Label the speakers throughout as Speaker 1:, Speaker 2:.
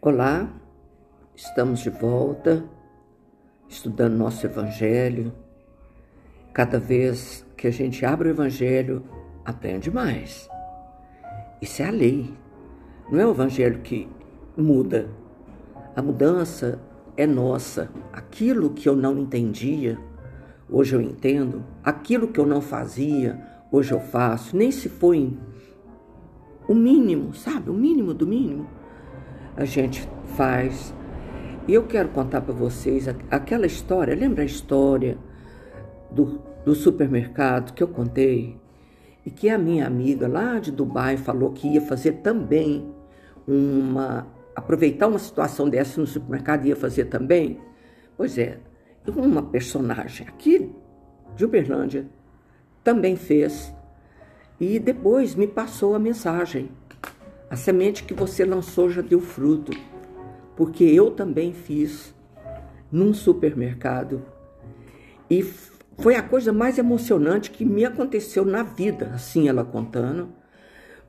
Speaker 1: Olá, estamos de volta, estudando nosso Evangelho. Cada vez que a gente abre o Evangelho, aprende mais. Isso é a lei. Não é o Evangelho que muda. A mudança é nossa. Aquilo que eu não entendia, hoje eu entendo. Aquilo que eu não fazia, hoje eu faço. Nem se foi o mínimo, sabe? O mínimo do mínimo a gente faz. E eu quero contar para vocês aquela história, lembra a história do, do supermercado que eu contei? E que a minha amiga lá de Dubai falou que ia fazer também uma. aproveitar uma situação dessa no supermercado ia fazer também? Pois é, uma personagem aqui de Uberlândia também fez. E depois me passou a mensagem. A semente que você lançou já deu fruto, porque eu também fiz num supermercado e foi a coisa mais emocionante que me aconteceu na vida, assim ela contando,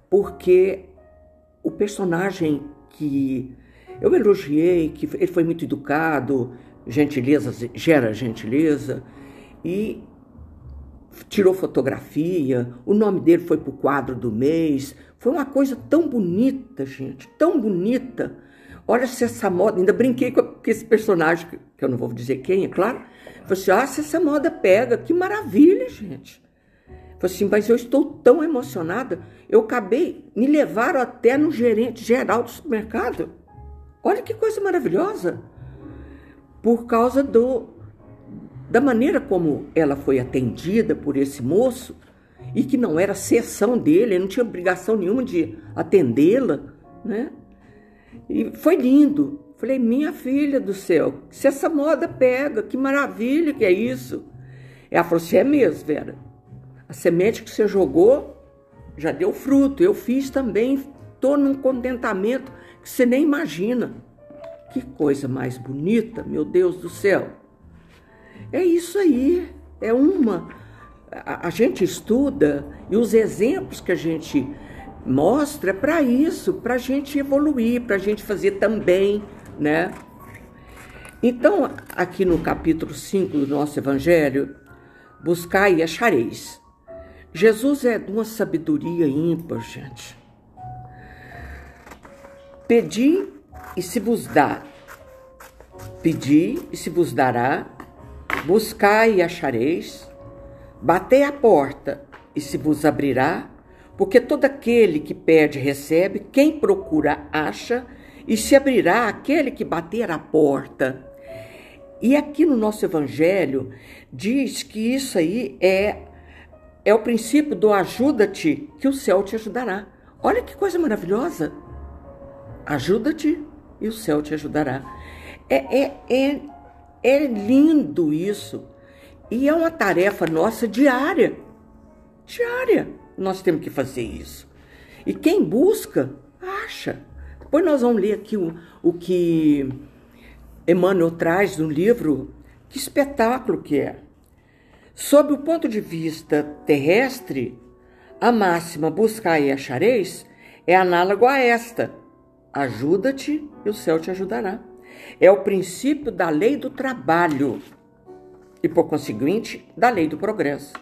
Speaker 1: porque o personagem que eu elogiei, que ele foi muito educado, gentileza gera gentileza, e tirou fotografia, o nome dele foi para o quadro do mês. Foi uma coisa tão bonita, gente, tão bonita. Olha se essa moda, ainda brinquei com esse personagem, que eu não vou dizer quem, é claro. Falei assim, ah, se essa moda pega, que maravilha, gente. Falei assim, mas eu estou tão emocionada, eu acabei, me levaram até no gerente geral do supermercado. Olha que coisa maravilhosa. Por causa do, da maneira como ela foi atendida por esse moço e que não era sessão dele, ele não tinha obrigação nenhuma de atendê-la, né? E foi lindo. Falei, minha filha do céu, se essa moda pega, que maravilha que é isso. Ela falou assim, é mesmo, Vera. A semente que você jogou já deu fruto. Eu fiz também, estou num contentamento que você nem imagina. Que coisa mais bonita, meu Deus do céu. É isso aí, é uma. A, gente estuda e os exemplos que a gente mostra é para isso, para a gente evoluir, para a gente fazer também, né? Então, aqui no capítulo 5 do nosso Evangelho, buscai e achareis. Jesus é de uma sabedoria ímpar, gente. Pedi e se vos dá. Pedi e se vos dará Buscai e achareis, batei a porta e se vos abrirá, porque todo aquele que pede recebe, quem procura acha, e se abrirá aquele que bater a porta. E aqui no nosso evangelho diz que isso aí é é o princípio do ajuda-te que o céu te ajudará. Olha que coisa maravilhosa. Ajuda-te e o céu te ajudará. É, é, é é lindo isso. E é uma tarefa nossa diária. Diária. Nós temos que fazer isso. E quem busca, acha. Depois nós vamos ler aqui o, o que Emmanuel traz no livro. Que espetáculo que é. Sob o ponto de vista terrestre, a máxima buscar e achareis é análogo a esta: ajuda-te e o céu te ajudará é o princípio da lei do trabalho e, por conseguinte, da lei do progresso.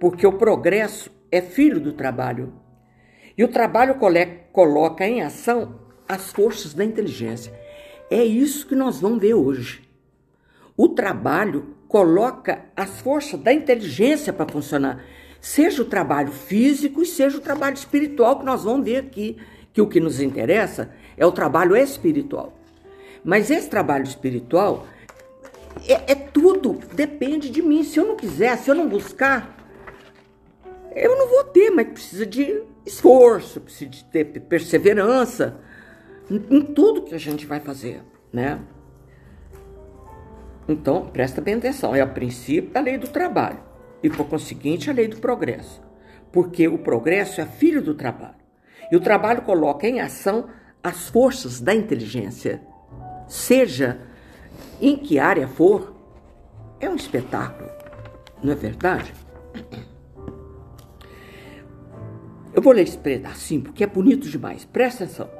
Speaker 1: Porque o progresso é filho do trabalho. E o trabalho coloca em ação as forças da inteligência. É isso que nós vamos ver hoje. O trabalho coloca as forças da inteligência para funcionar. Seja o trabalho físico e seja o trabalho espiritual, que nós vamos ver aqui, que o que nos interessa é o trabalho espiritual. Mas esse trabalho espiritual é, é, tudo, depende de mim. Se eu não quiser, se eu não buscar, eu não vou ter, mas precisa de esforço, precisa de ter perseverança em, em tudo que a gente vai fazer, né? Então, presta bem atenção, é o princípio da lei do trabalho e, por conseguinte, a lei do progresso. Porque o progresso é filho do trabalho. E o trabalho coloca em ação as forças da inteligência seja em que área for, é um espetáculo, não é verdade? Eu vou ler esse pedacinho porque é bonito demais, presta atenção.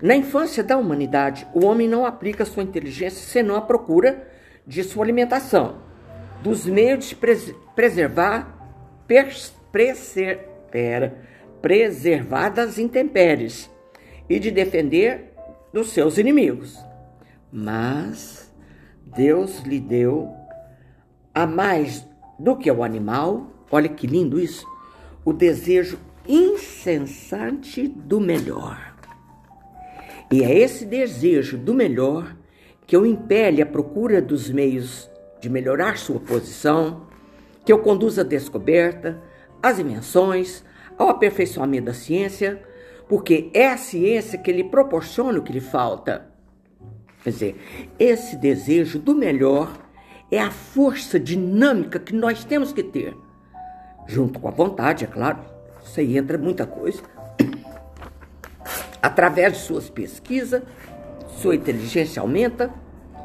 Speaker 1: Na infância da humanidade, o homem não aplica sua inteligência senão à procura de sua alimentação, dos meios de pres preservar, preser pera, preservar das intempéries e de defender dos seus inimigos. Mas Deus lhe deu a mais do que o animal, olha que lindo isso, o desejo incessante do melhor. E é esse desejo do melhor que o impele à procura dos meios de melhorar sua posição, que o conduz à descoberta, às invenções, ao aperfeiçoamento da ciência, porque é a ciência que lhe proporciona o que lhe falta. Quer dizer, esse desejo do melhor é a força dinâmica que nós temos que ter, junto com a vontade, é claro, isso aí entra muita coisa, Através de suas pesquisas, sua inteligência aumenta,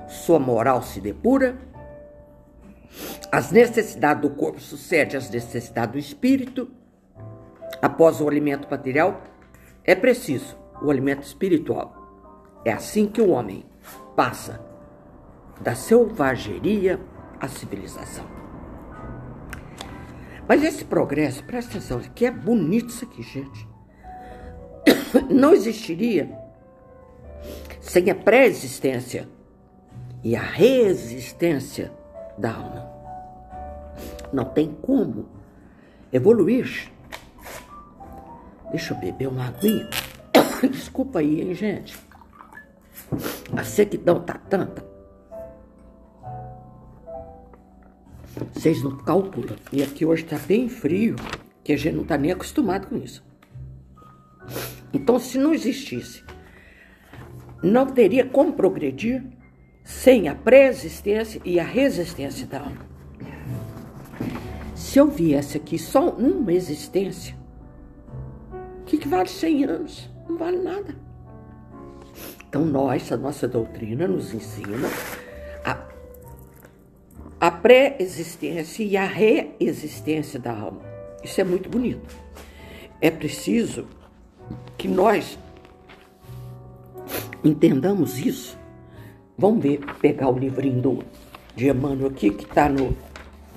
Speaker 1: sua moral se depura, as necessidades do corpo sucedem às necessidades do espírito. Após o alimento material, é preciso o alimento espiritual. É assim que o homem passa da selvageria à civilização. Mas esse progresso, presta atenção, que é bonito isso aqui, gente não existiria sem a pré-existência e a resistência da alma. Não tem como evoluir. Deixa eu beber uma aguinha. Desculpa aí, hein, gente. A sequidão tá tanta. Vocês não calculam. E aqui hoje tá bem frio, que a gente não tá nem acostumado com isso. Então, se não existisse, não teria como progredir sem a pré-existência e a resistência da alma. Se eu viesse aqui só uma existência, o que, que vale 100 anos? Não vale nada. Então, nós, a nossa doutrina nos ensina a, a pré-existência e a reexistência da alma. Isso é muito bonito. É preciso que nós entendamos isso. Vamos ver, pegar o livrinho do, de Emmanuel aqui, que está no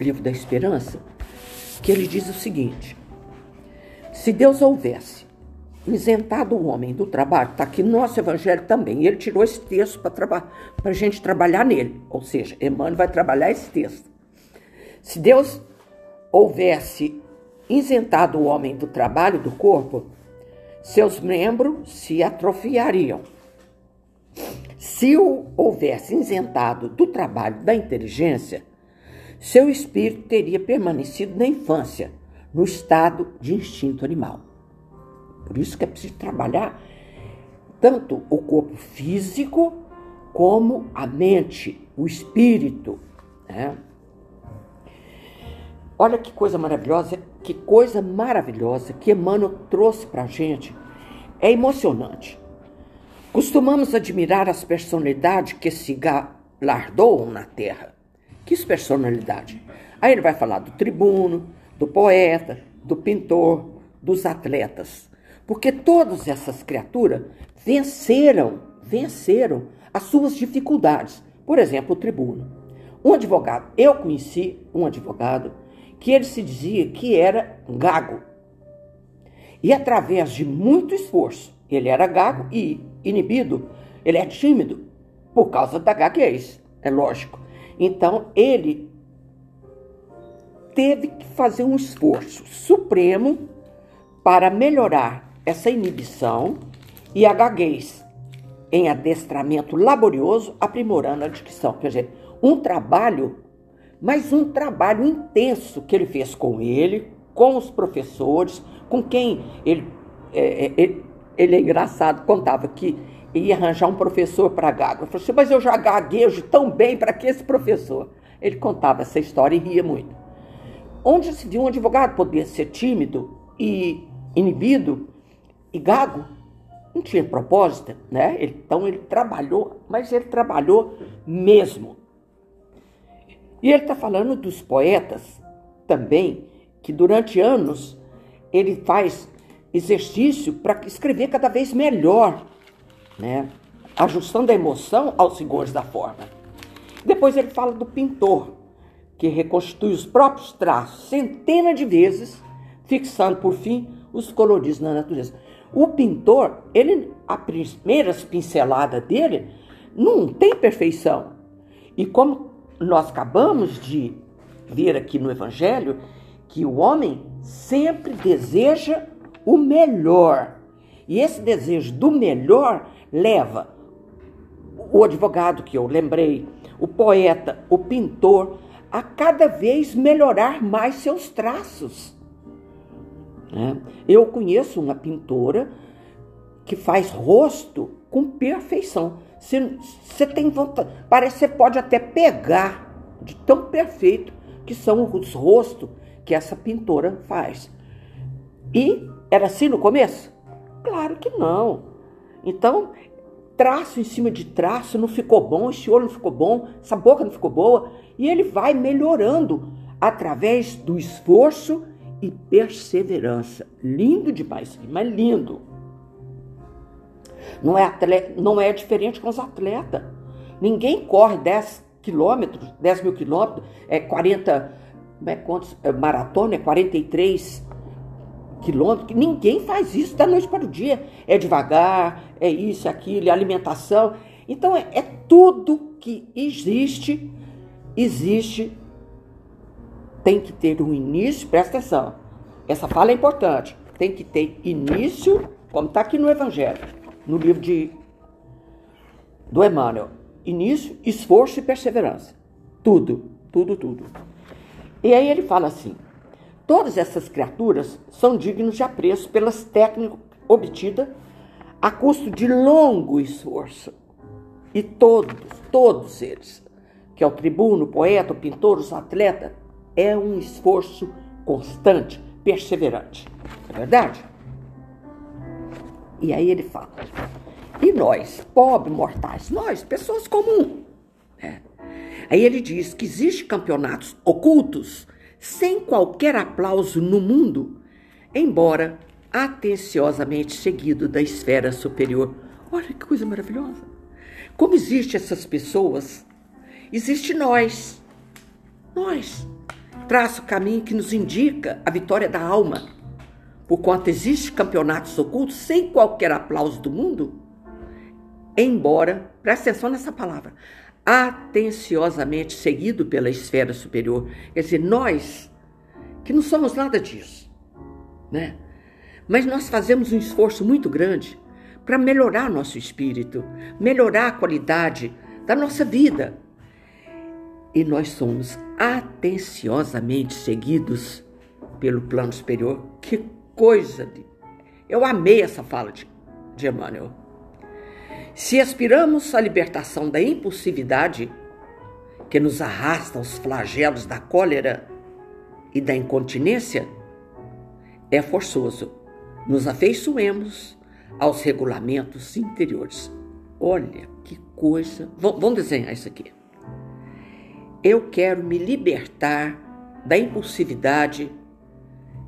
Speaker 1: livro da Esperança, que ele diz o seguinte: se Deus houvesse isentado o homem do trabalho, está aqui no nosso evangelho também, e ele tirou esse texto para a gente trabalhar nele, ou seja, Emmanuel vai trabalhar esse texto. Se Deus houvesse isentado o homem do trabalho do corpo, seus membros se atrofiariam. Se o houvesse isentado do trabalho da inteligência, seu espírito teria permanecido na infância, no estado de instinto animal. Por isso que é preciso trabalhar tanto o corpo físico como a mente, o espírito. Né? Olha que coisa maravilhosa, que coisa maravilhosa que Emmanuel trouxe para a gente. É emocionante. Costumamos admirar as personalidades que se galardoam na Terra. Que personalidade? Aí ele vai falar do tribuno, do poeta, do pintor, dos atletas. Porque todas essas criaturas venceram, venceram as suas dificuldades. Por exemplo, o tribuno. Um advogado, eu conheci um advogado que ele se dizia que era gago. E através de muito esforço, ele era gago e inibido, ele é tímido por causa da gaguez, é lógico. Então ele teve que fazer um esforço supremo para melhorar essa inibição e a gaguez em adestramento laborioso, aprimorando a dicção. Quer dizer, um trabalho mas um trabalho intenso que ele fez com ele, com os professores, com quem ele, é, é ele, ele é engraçado, contava que ia arranjar um professor para gago. Eu falei assim, mas eu já gaguejo tão bem para que esse professor? Ele contava essa história e ria muito. Onde se viu um advogado poder ser tímido e inibido e gago, não tinha propósito, né? Então ele trabalhou, mas ele trabalhou mesmo. E ele está falando dos poetas também, que durante anos ele faz exercício para escrever cada vez melhor. né? ajustando a emoção aos rigores da forma. Depois ele fala do pintor, que reconstitui os próprios traços centenas de vezes, fixando por fim os coloridos na natureza. O pintor, ele a primeira pincelada dele não tem perfeição. E como nós acabamos de ver aqui no evangelho, que o homem sempre deseja o melhor. E esse desejo do melhor leva o advogado que eu lembrei, o poeta, o pintor, a cada vez melhorar mais seus traços. Né? Eu conheço uma pintora que faz rosto com perfeição. Você tem vontade, parece que você pode até pegar de tão perfeito que são os rostos que essa pintora faz. E era assim no começo? Claro que não. Então, traço em cima de traço, não ficou bom, esse olho não ficou bom, essa boca não ficou boa, e ele vai melhorando através do esforço e perseverança. Lindo demais, mas lindo. Não é, atleta, não é diferente com os atletas. Ninguém corre 10 quilômetros, 10 mil quilômetros, é 40, é, quantos, é, maratona é 43 quilômetros. Ninguém faz isso da noite para o dia. É devagar, é isso, aquilo, é alimentação. Então é, é tudo que existe, existe, tem que ter um início, presta atenção. Essa fala é importante. Tem que ter início, como está aqui no Evangelho, no livro de do Emmanuel. Início, esforço e perseverança. Tudo, tudo, tudo. E aí ele fala assim: Todas essas criaturas são dignos de apreço pelas técnicas obtidas a custo de longo esforço. E todos, todos eles, que é o tribuno, o poeta, o pintor, os atletas, é um esforço constante, perseverante. É verdade? E aí ele fala: e nós, pobres mortais, nós, pessoas comuns. Né? Aí ele diz que existem campeonatos ocultos sem qualquer aplauso no mundo, embora atenciosamente seguido da esfera superior. Olha que coisa maravilhosa! Como existem essas pessoas, existe nós. Nós. Traça o caminho que nos indica a vitória da alma. Por quanto existe campeonatos ocultos sem qualquer aplauso do mundo, embora, presta atenção nessa palavra, atenciosamente seguido pela esfera superior. Quer dizer, nós, que não somos nada disso, né? Mas nós fazemos um esforço muito grande para melhorar nosso espírito, melhorar a qualidade da nossa vida. E nós somos atenciosamente seguidos pelo plano superior. Que coisa! De... Eu amei essa fala de, de Emmanuel. Se aspiramos à libertação da impulsividade que nos arrasta aos flagelos da cólera e da incontinência, é forçoso nos afeiçoemos aos regulamentos interiores. Olha que coisa. Vamos desenhar isso aqui. Eu quero me libertar da impulsividade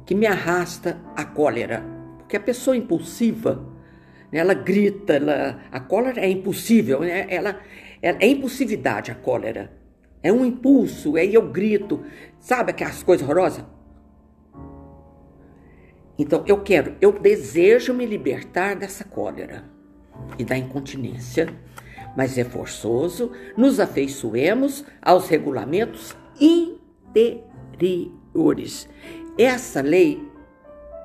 Speaker 1: que me arrasta à cólera. Porque a pessoa impulsiva, ela grita, ela, a cólera é impossível, né? ela, ela, é impulsividade a cólera. É um impulso, aí eu grito, sabe aquelas coisas horrorosas? Então eu quero, eu desejo me libertar dessa cólera e da incontinência, mas é forçoso, nos afeiçoemos aos regulamentos interiores. Essa lei,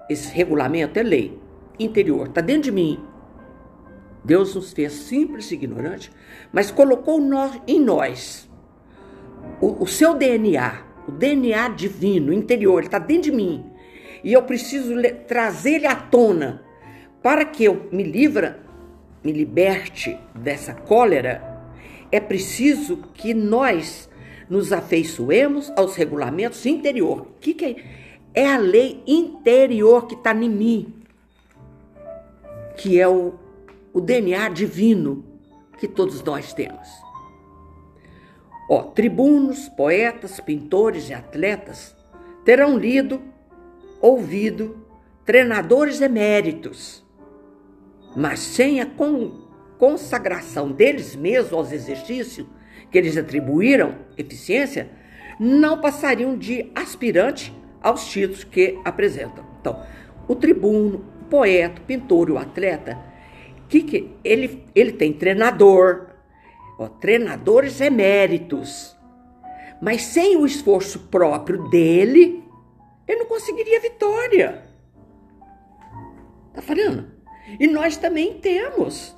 Speaker 1: esse regulamento é lei interior, está dentro de mim, Deus nos fez simples e ignorantes, mas colocou em nós o, o seu DNA, o DNA divino, interior, está dentro de mim. E eu preciso trazer ele à tona para que eu me livre, me liberte dessa cólera. É preciso que nós nos afeiçoemos aos regulamentos interior. O que, que é? É a lei interior que está em mim, que é o o DNA divino que todos nós temos. Ó, tribunos, poetas, pintores e atletas terão lido, ouvido treinadores eméritos, mas sem a consagração deles mesmos aos exercícios que eles atribuíram eficiência, não passariam de aspirante aos títulos que apresentam. Então, o tribuno, o poeta, o pintor e o atleta, que, que ele, ele tem treinador, ó, treinadores eméritos, mas sem o esforço próprio dele, ele não conseguiria vitória. Tá falando? E nós também temos,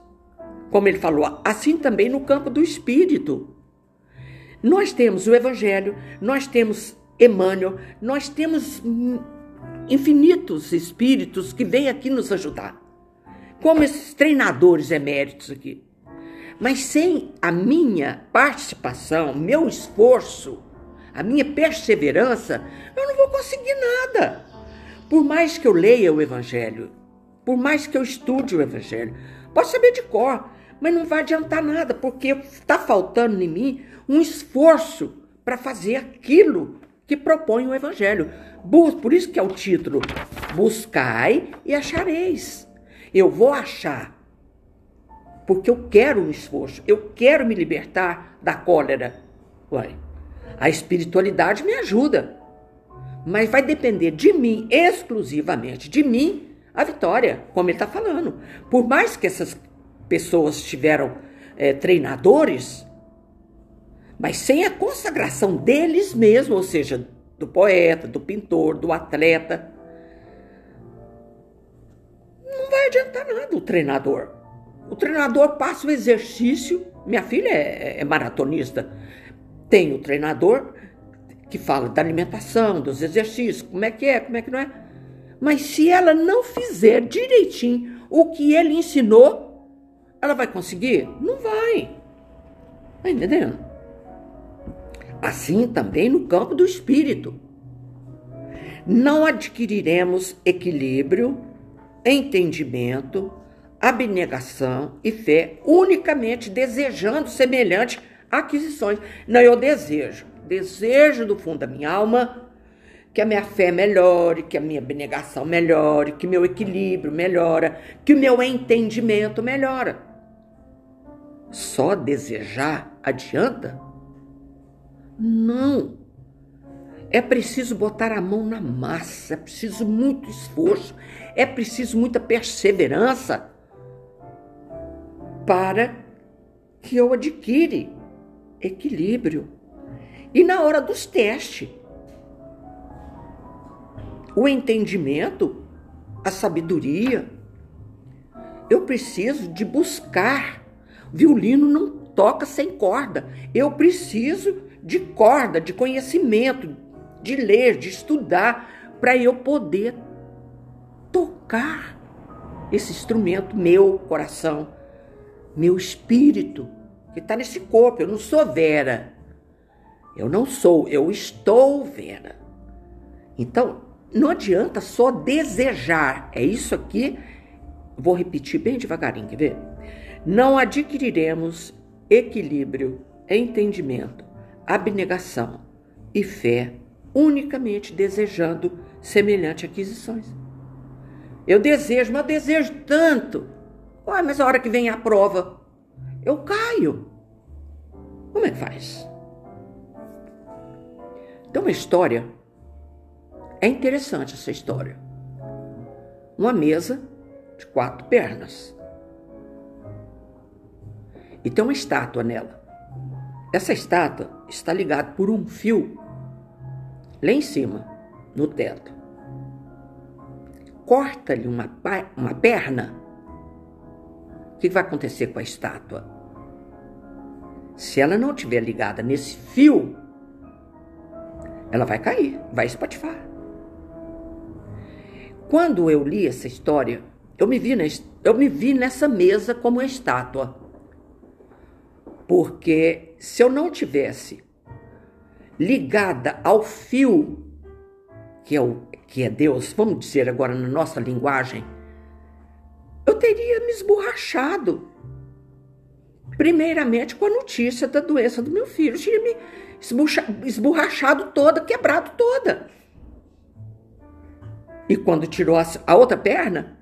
Speaker 1: como ele falou, assim também no campo do espírito. Nós temos o Evangelho, nós temos Emmanuel, nós temos infinitos espíritos que vêm aqui nos ajudar, como esses treinadores eméritos aqui. Mas sem a minha participação, meu esforço, a minha perseverança, eu não vou conseguir nada. Por mais que eu leia o Evangelho, por mais que eu estude o Evangelho, posso saber de cor, mas não vai adiantar nada, porque está faltando em mim um esforço para fazer aquilo que propõe o Evangelho. Por isso que é o título: Buscai e achareis. Eu vou achar, porque eu quero um esforço, eu quero me libertar da cólera. Ué, a espiritualidade me ajuda, mas vai depender de mim, exclusivamente de mim, a vitória, como ele está falando. Por mais que essas pessoas tiveram é, treinadores, mas sem a consagração deles mesmos, ou seja, do poeta, do pintor, do atleta, não vai adiantar nada o treinador. O treinador passa o exercício. Minha filha é, é maratonista. Tem o treinador que fala da alimentação, dos exercícios, como é que é, como é que não é. Mas se ela não fizer direitinho o que ele ensinou, ela vai conseguir? Não vai. Tá entendendo? Assim também no campo do espírito. Não adquiriremos equilíbrio, entendimento, abnegação e fé unicamente desejando semelhante aquisições. Não, eu desejo, desejo do fundo da minha alma que a minha fé melhore, que a minha abnegação melhore, que meu equilíbrio melhora, que o meu entendimento melhora. Só desejar adianta? Não. É preciso botar a mão na massa, é preciso muito esforço, é preciso muita perseverança para que eu adquire equilíbrio. E na hora dos testes, o entendimento, a sabedoria. Eu preciso de buscar. Violino não toca sem corda. Eu preciso de corda, de conhecimento, de ler, de estudar, para eu poder tocar esse instrumento, meu coração, meu espírito, que está nesse corpo. Eu não sou Vera. Eu não sou, eu estou Vera. Então, não adianta só desejar. É isso aqui. Vou repetir bem devagarinho, quer ver? Não adquiriremos equilíbrio, entendimento, abnegação e fé unicamente desejando semelhante aquisições. Eu desejo, mas eu desejo tanto. Ué, mas a hora que vem a prova, eu caio. Como é que faz? Então, uma história é interessante essa história. Uma mesa de quatro pernas. E tem uma estátua nela. Essa estátua está ligada por um fio lá em cima, no teto. Corta-lhe uma, uma perna. O que vai acontecer com a estátua? Se ela não estiver ligada nesse fio, ela vai cair, vai espatifar. Quando eu li essa história, eu me vi, eu me vi nessa mesa como uma estátua. Porque se eu não tivesse ligada ao fio, que é, o, que é Deus, vamos dizer agora na nossa linguagem, eu teria me esborrachado. Primeiramente com a notícia da doença do meu filho. Eu teria me esborrachado toda, quebrado toda. E quando tirou a outra perna,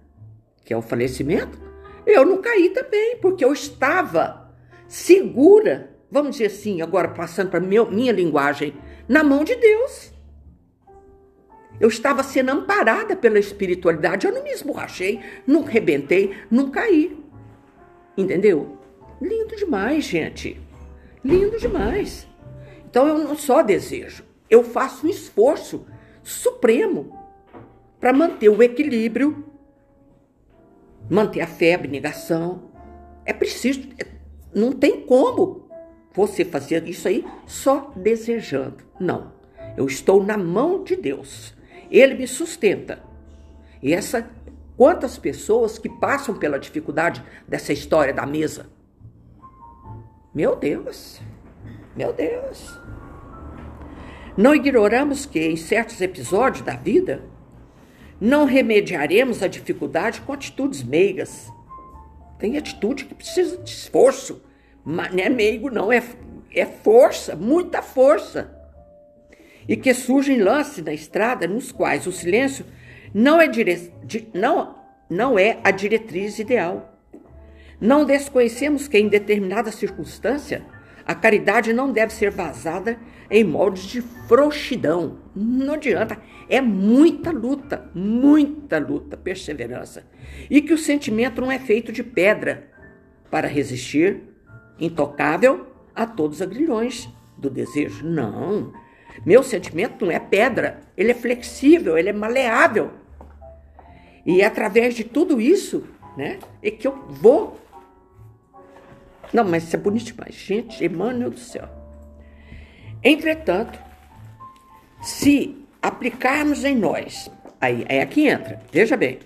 Speaker 1: que é o falecimento, eu não caí também, porque eu estava segura, vamos dizer assim, agora passando para minha linguagem, na mão de Deus. Eu estava sendo amparada pela espiritualidade, eu não me esborrachei, não rebentei, não caí. Entendeu? Lindo demais, gente. Lindo demais. Então eu não só desejo, eu faço um esforço supremo para manter o equilíbrio, manter a fé, a abnegação. É preciso, é, não tem como você fazer isso aí só desejando. Não. Eu estou na mão de Deus. Ele me sustenta. E essa quantas pessoas que passam pela dificuldade dessa história da mesa. Meu Deus. Meu Deus. Não ignoramos que em certos episódios da vida não remediaremos a dificuldade com atitudes meigas. Tem atitude que precisa de esforço, mas não é meigo, não, é, é força, muita força. E que surgem lances na estrada nos quais o silêncio não é, dire... não, não é a diretriz ideal. Não desconhecemos que, em determinada circunstância, a caridade não deve ser vazada em moldes de frouxidão. Não adianta. É muita luta, muita luta, perseverança. E que o sentimento não é feito de pedra para resistir, intocável, a todos os agrilhões do desejo. Não. Meu sentimento não é pedra, ele é flexível, ele é maleável. E é através de tudo isso, né, é que eu vou não, mas isso é bonito demais. Gente, Emmanuel do céu. Entretanto, se aplicarmos em nós, aí é aqui entra, veja bem,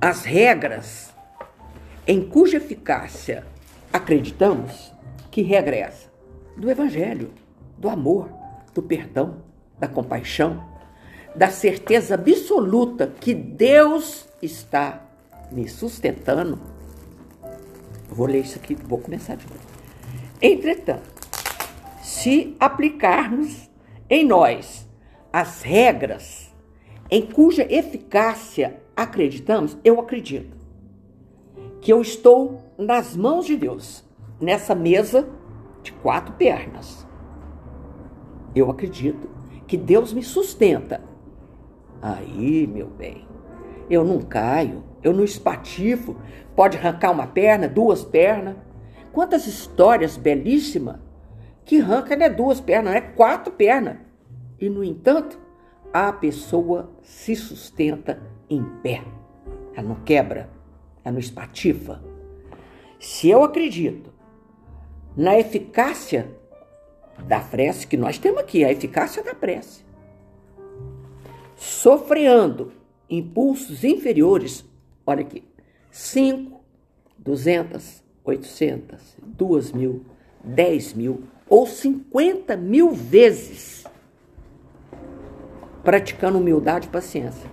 Speaker 1: as regras em cuja eficácia acreditamos, que regra é? Do Evangelho, do amor, do perdão, da compaixão, da certeza absoluta que Deus está me sustentando Vou ler isso aqui, vou começar de novo. Entretanto, se aplicarmos em nós as regras em cuja eficácia acreditamos, eu acredito que eu estou nas mãos de Deus, nessa mesa de quatro pernas. Eu acredito que Deus me sustenta. Aí, meu bem, eu não caio, eu não espatifo, pode arrancar uma perna, duas pernas. Quantas histórias belíssimas que arranca não é duas pernas, é quatro pernas. E, no entanto, a pessoa se sustenta em pé. Ela não quebra, ela não espatifa. Se eu acredito na eficácia da prece, que nós temos aqui, a eficácia da prece, sofreando impulsos inferiores, olha aqui, 5, 200, 800, 2 mil, 10 mil ou 50 mil vezes praticando humildade e paciência.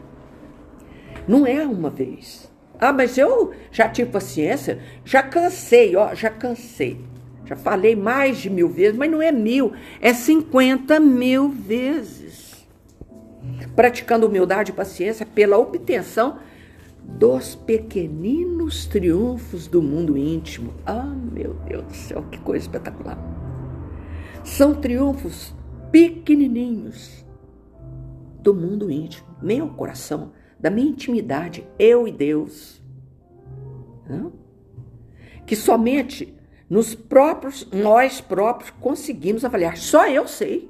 Speaker 1: Não é uma vez. Ah, mas eu já tive paciência, já cansei, ó, já cansei. Já falei mais de mil vezes, mas não é mil, é 50 mil vezes. Praticando humildade e paciência pela obtenção dos pequeninos triunfos do mundo íntimo. Ah, meu Deus do céu, que coisa espetacular! São triunfos pequenininhos do mundo íntimo, meu coração, da minha intimidade, eu e Deus. Não? Que somente nos próprios, nós próprios conseguimos avaliar. Só eu sei.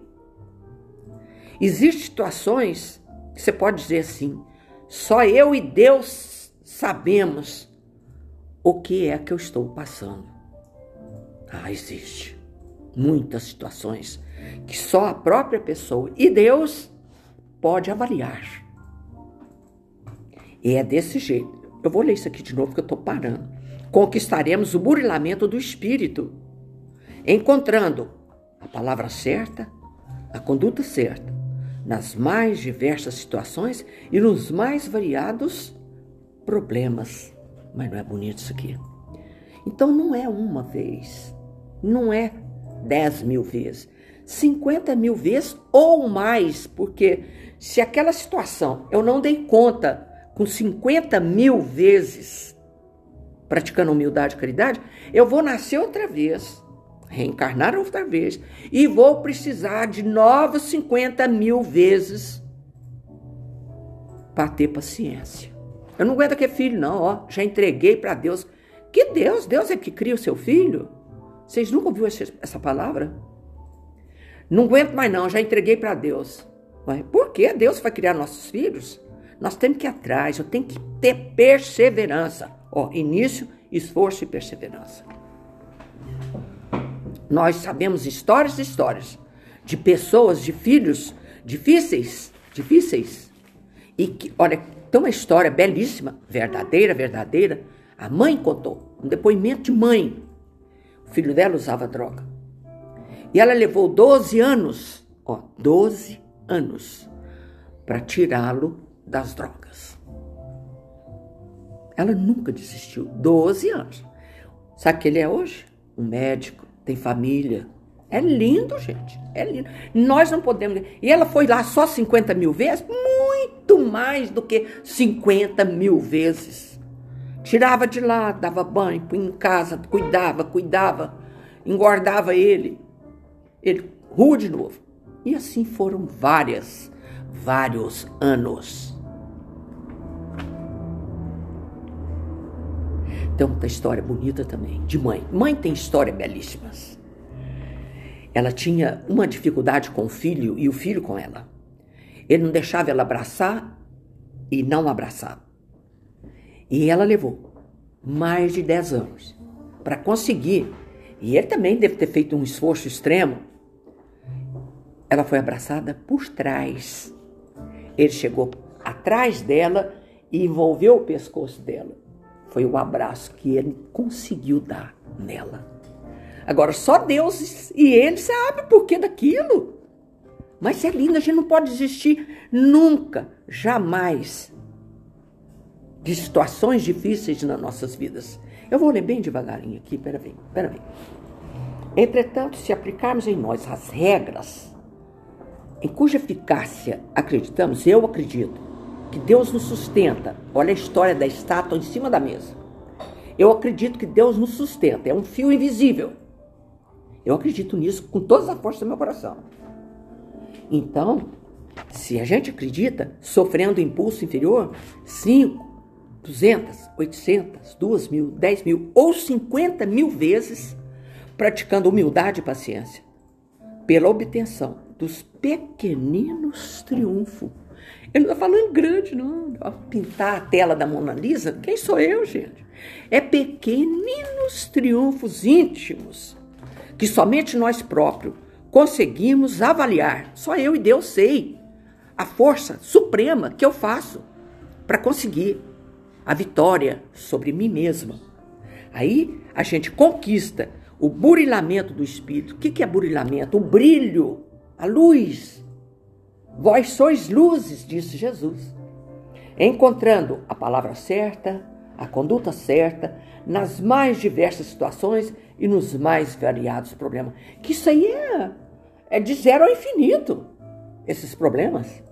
Speaker 1: Existem situações que você pode dizer assim, só eu e Deus sabemos o que é que eu estou passando. Ah, existe muitas situações que só a própria pessoa e Deus pode avaliar. E é desse jeito. Eu vou ler isso aqui de novo que eu estou parando. Conquistaremos o burilamento do espírito, encontrando a palavra certa, a conduta certa, nas mais diversas situações e nos mais variados problemas. Mas não é bonito isso aqui. Então não é uma vez, não é dez mil vezes, cinquenta mil vezes ou mais, porque se aquela situação eu não dei conta com cinquenta mil vezes praticando humildade e caridade, eu vou nascer outra vez, reencarnar outra vez, e vou precisar de novos 50 mil vezes para ter paciência. Eu não aguento que filho, não, ó. Já entreguei para Deus. Que Deus? Deus é que cria o seu filho? Vocês nunca ouviram essa palavra? Não aguento mais, não, já entreguei para Deus. Mas por que Deus vai criar nossos filhos? Nós temos que ir atrás, eu tenho que ter perseverança. Ó, início, esforço e perseverança. Nós sabemos histórias e histórias de pessoas, de filhos difíceis, difíceis. E que, olha, tem uma história belíssima, verdadeira, verdadeira. A mãe contou, um depoimento de mãe. O filho dela usava droga. E ela levou 12 anos, ó, 12 anos, para tirá-lo das drogas. Ela nunca desistiu. 12 anos. Sabe que ele é hoje? Um médico, tem família. É lindo, gente. É lindo. Nós não podemos. E ela foi lá só 50 mil vezes? Muito mais do que 50 mil vezes. Tirava de lá, dava banho, punha em casa, cuidava, cuidava, engordava ele. Ele rua de novo. E assim foram várias, vários anos. Tem uma história bonita também, de mãe. Mãe tem histórias belíssimas. Ela tinha uma dificuldade com o filho e o filho com ela. Ele não deixava ela abraçar e não abraçar. E ela levou mais de 10 anos para conseguir. E ele também deve ter feito um esforço extremo. Ela foi abraçada por trás. Ele chegou atrás dela e envolveu o pescoço dela. Foi o abraço que ele conseguiu dar nela. Agora, só Deus e ele sabem por que daquilo. Mas é lindo, a gente não pode desistir nunca, jamais, de situações difíceis nas nossas vidas. Eu vou ler bem devagarinho aqui, peraí, peraí. Entretanto, se aplicarmos em nós as regras em cuja eficácia acreditamos, eu acredito, que Deus nos sustenta. Olha a história da estátua em cima da mesa. Eu acredito que Deus nos sustenta, é um fio invisível. Eu acredito nisso com toda a força do meu coração. Então, se a gente acredita, sofrendo impulso inferior, 5, 200, 800, 2 mil, 10 mil ou 50 mil vezes, praticando humildade e paciência, pela obtenção dos pequeninos triunfos ele não está falando grande, não. Pintar a tela da Mona Lisa, quem sou eu, gente? É pequeninos triunfos íntimos que somente nós próprios conseguimos avaliar. Só eu e Deus sei a força suprema que eu faço para conseguir a vitória sobre mim mesma. Aí a gente conquista o burilamento do espírito. O que é burilamento? O brilho, a luz Vós sois luzes, disse Jesus. Encontrando a palavra certa, a conduta certa, nas mais diversas situações e nos mais variados problemas. Que isso aí é, é de zero ao infinito, esses problemas.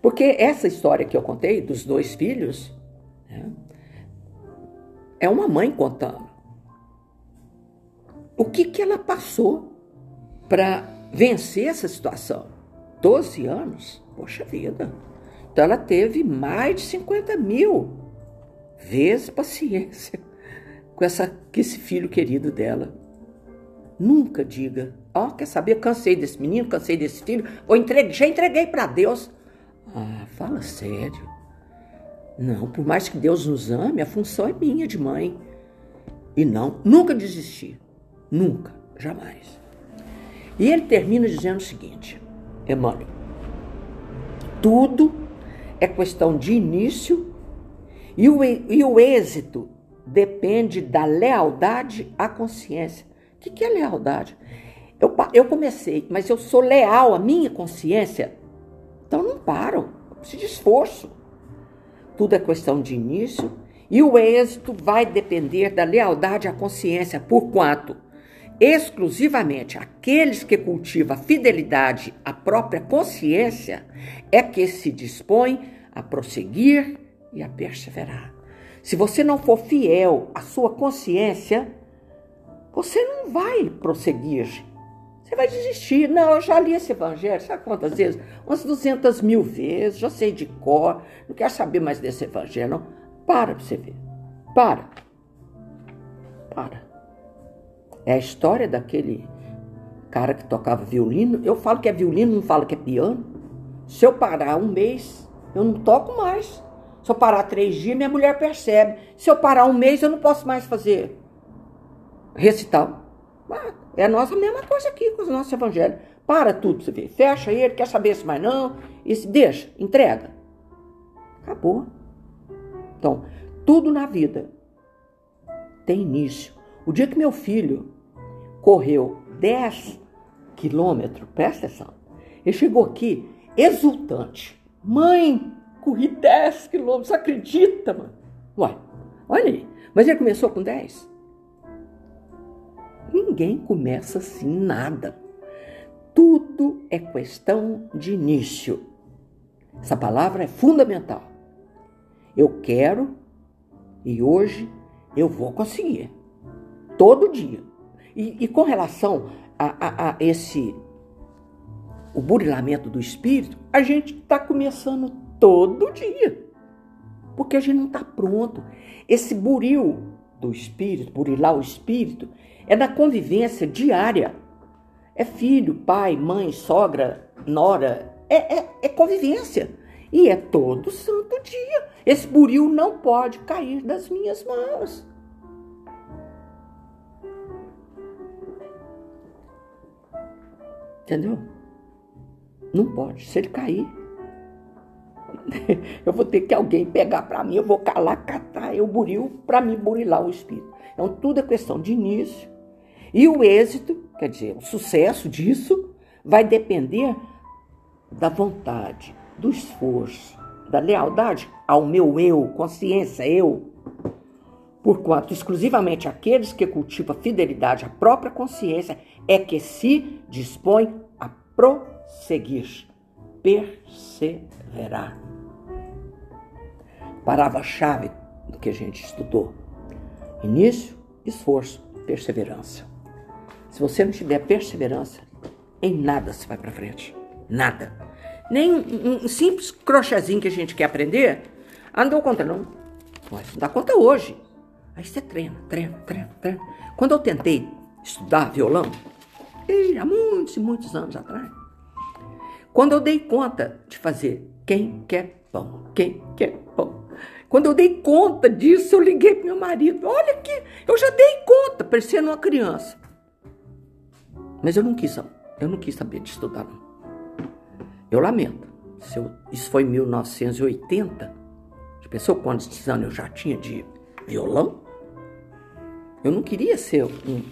Speaker 1: Porque essa história que eu contei dos dois filhos né, é uma mãe contando. O que, que ela passou para vencer essa situação. 12 anos, poxa vida. Então ela teve mais de 50 mil vezes paciência com, essa, com esse filho querido dela. Nunca diga, ó, oh, quer saber, cansei desse menino, cansei desse filho, ou entreguei, já entreguei para Deus. Ah, fala sério. Não, por mais que Deus nos ame, a função é minha de mãe. E não, nunca desistir. Nunca, jamais. E ele termina dizendo o seguinte, Emmanuel: tudo é questão de início e o, e o êxito depende da lealdade à consciência. O que, que é lealdade? Eu, eu comecei, mas eu sou leal à minha consciência, então não paro, eu preciso de esforço. Tudo é questão de início e o êxito vai depender da lealdade à consciência, por quanto exclusivamente aqueles que cultivam a fidelidade à própria consciência é que se dispõem a prosseguir e a perseverar. Se você não for fiel à sua consciência, você não vai prosseguir. Você vai desistir. Não, eu já li esse evangelho, sabe quantas vezes? Umas 200 mil vezes, já sei de cor, não quero saber mais desse evangelho. Não. Para pra você ver. Para. Para. É a história daquele cara que tocava violino. Eu falo que é violino, não falo que é piano. Se eu parar um mês, eu não toco mais. Se eu parar três dias, minha mulher percebe. Se eu parar um mês, eu não posso mais fazer recital. Ah, é a nossa mesma coisa aqui com o nosso evangelho. Para tudo, você vê. Fecha ele, quer saber se mais não. E se deixa, entrega. Acabou. Então, tudo na vida tem início. O dia que meu filho correu 10 quilômetros, presta atenção, ele chegou aqui exultante. Mãe, corri 10 quilômetros, acredita, mano? Uai, olha aí. Mas ele começou com 10? Ninguém começa assim nada. Tudo é questão de início. Essa palavra é fundamental. Eu quero e hoje eu vou conseguir. Todo dia. E, e com relação a, a, a, esse o burilamento do espírito, a gente está começando todo dia. Porque a gente não está pronto. Esse buril do espírito, burilar o espírito, é na convivência diária. É filho, pai, mãe, sogra, nora. É, é, é convivência. E é todo santo dia. Esse buril não pode cair das minhas mãos. Entendeu? Não pode. Se ele cair, eu vou ter que alguém pegar para mim, eu vou calar, catar eu buril para me burilar o espírito. Então tudo é questão de início. E o êxito, quer dizer, o sucesso disso vai depender da vontade, do esforço, da lealdade ao meu eu, consciência, eu. Porquanto exclusivamente aqueles que cultivam fidelidade à própria consciência é que se dispõe a prosseguir, perseverar. Palavra-chave que a gente estudou: início, esforço, perseverança. Se você não tiver perseverança, em nada você vai para frente. Nada. Nem um, simples crochêzinho que a gente quer aprender, ah, não conta não. Mas não dá conta hoje. Aí você treina, treina, treina, treina. Quando eu tentei estudar violão, há muitos e muitos anos atrás, quando eu dei conta de fazer quem quer pão, quem quer pão, quando eu dei conta disso, eu liguei para meu marido. Olha aqui, eu já dei conta, parecendo uma criança. Mas eu não quis, eu não quis saber de estudar, não. Eu lamento. Eu, isso foi em 1980. Já pensou quantos anos eu já tinha de violão? Eu não queria ser um,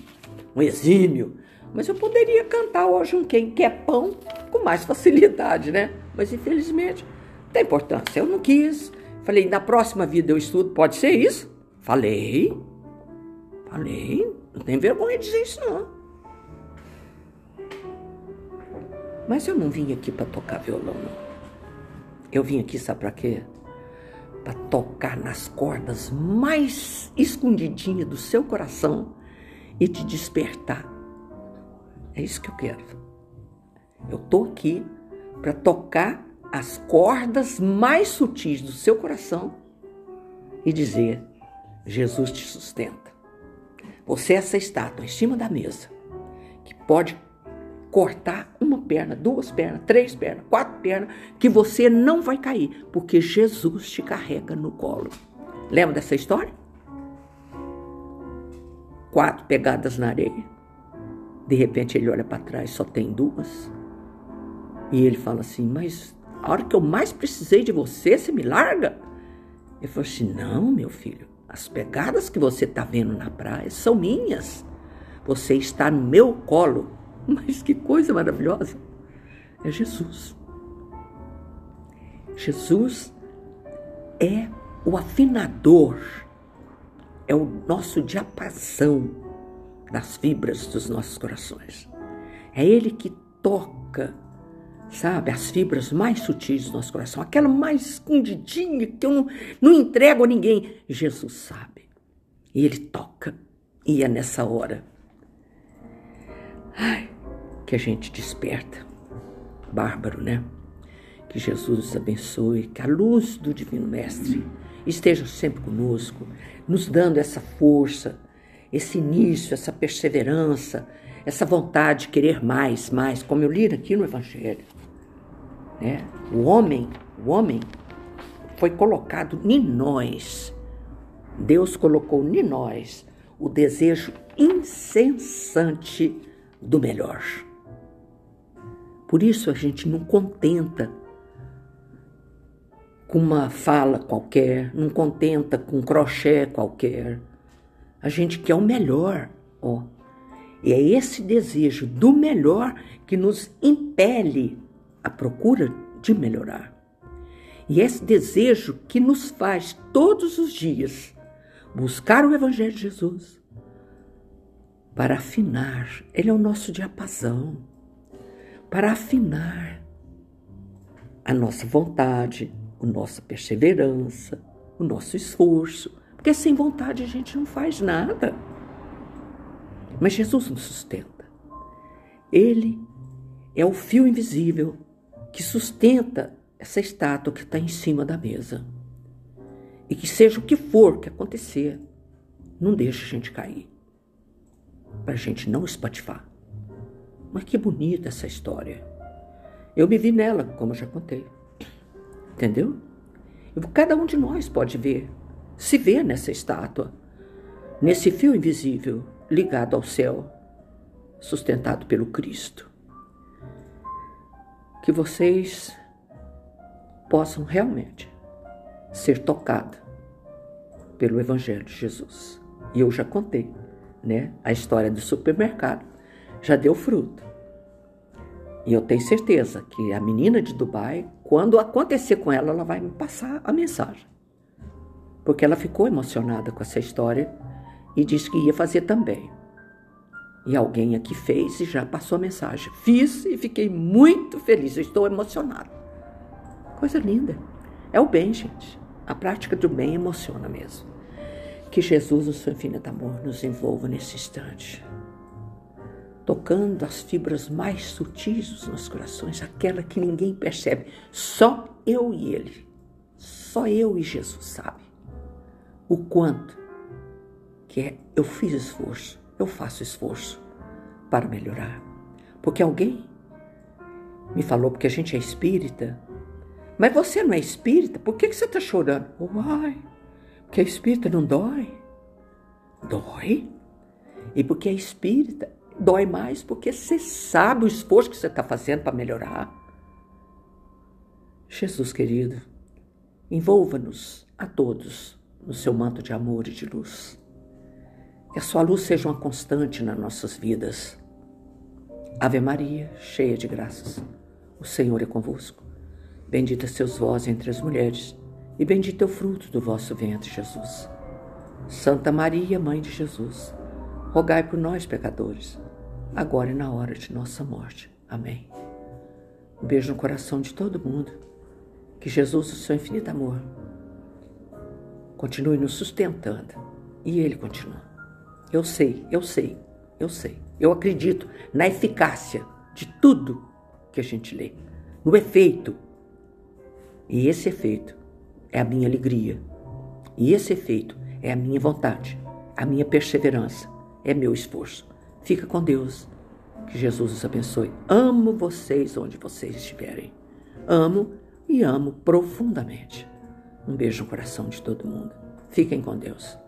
Speaker 1: um exímio, mas eu poderia cantar hoje um Quem Quer Pão com mais facilidade, né? Mas infelizmente não tem importância. Eu não quis. Falei, na próxima vida eu estudo, pode ser isso? Falei. Falei. Não tem vergonha de dizer isso, não. Mas eu não vim aqui para tocar violão, não. Eu vim aqui, sabe para quê? Para tocar nas cordas mais escondidinhas do seu coração e te despertar. É isso que eu quero. Eu tô aqui para tocar as cordas mais sutis do seu coração e dizer: Jesus te sustenta. Você é essa estátua em cima da mesa que pode cortar uma perna, duas pernas, três pernas, quatro pernas, que você não vai cair, porque Jesus te carrega no colo. Lembra dessa história? Quatro pegadas na areia. De repente ele olha para trás, só tem duas. E ele fala assim: Mas a hora que eu mais precisei de você, você me larga? Ele falou assim: Não, meu filho, as pegadas que você está vendo na praia são minhas. Você está no meu colo. Mas que coisa maravilhosa! É Jesus. Jesus é o afinador, é o nosso diapasão das fibras dos nossos corações. É Ele que toca sabe, as fibras mais sutis do nosso coração, aquela mais escondidinha que eu não, não entrego a ninguém. Jesus sabe. E Ele toca. E é nessa hora ai, que a gente desperta. Bárbaro, né? Que Jesus nos abençoe, que a luz do Divino Mestre esteja sempre conosco, nos dando essa força, esse início, essa perseverança, essa vontade de querer mais, mais, como eu li aqui no Evangelho. Né? O homem, o homem foi colocado em nós. Deus colocou em nós o desejo incessante do melhor. Por isso a gente não contenta com uma fala qualquer, não contenta com um crochê qualquer. A gente quer o melhor, ó. E é esse desejo do melhor que nos impele à procura de melhorar. E esse desejo que nos faz todos os dias buscar o Evangelho de Jesus para afinar, ele é o nosso diapasão, para afinar a nossa vontade, a nossa perseverança, o nosso esforço, porque sem vontade a gente não faz nada. Mas Jesus nos sustenta. Ele é o fio invisível que sustenta essa estátua que está em cima da mesa. E que seja o que for que acontecer, não deixe a gente cair. Para a gente não espatifar. Mas que bonita essa história. Eu me vi nela, como já contei. Entendeu? Cada um de nós pode ver, se ver nessa estátua, nesse fio invisível ligado ao céu, sustentado pelo Cristo. Que vocês possam realmente ser tocados pelo Evangelho de Jesus. E eu já contei, né? A história do supermercado já deu fruto. E eu tenho certeza que a menina de Dubai, quando acontecer com ela, ela vai me passar a mensagem. Porque ela ficou emocionada com essa história e disse que ia fazer também. E alguém aqui fez e já passou a mensagem. Fiz e fiquei muito feliz, eu estou emocionada. Coisa linda. É o bem, gente. A prática do bem emociona mesmo. Que Jesus, no seu infinito amor, nos envolva nesse instante tocando as fibras mais sutis dos nossos corações, aquela que ninguém percebe, só eu e Ele, só eu e Jesus sabe o quanto que é, eu fiz esforço, eu faço esforço para melhorar. Porque alguém me falou, porque a gente é espírita, mas você não é espírita, por que, que você está chorando? Uai, porque a espírita não dói. Dói? E porque é espírita, dói mais porque você sabe o esforço que você está fazendo para melhorar. Jesus querido, envolva-nos a todos no seu manto de amor e de luz. Que a sua luz seja uma constante nas nossas vidas. Ave Maria, cheia de graças, o Senhor é convosco. Bendita seus vós entre as mulheres, e bendito é o fruto do vosso ventre, Jesus. Santa Maria, Mãe de Jesus, rogai por nós, pecadores agora e na hora de nossa morte. Amém. Um beijo no coração de todo mundo. Que Jesus, o seu infinito amor, continue nos sustentando. E Ele continua. Eu sei, eu sei, eu sei. Eu acredito na eficácia de tudo que a gente lê, no efeito. E esse efeito é a minha alegria. E esse efeito é a minha vontade, a minha perseverança, é meu esforço. Fica com Deus. Que Jesus os abençoe. Amo vocês onde vocês estiverem. Amo e amo profundamente. Um beijo no coração de todo mundo. Fiquem com Deus.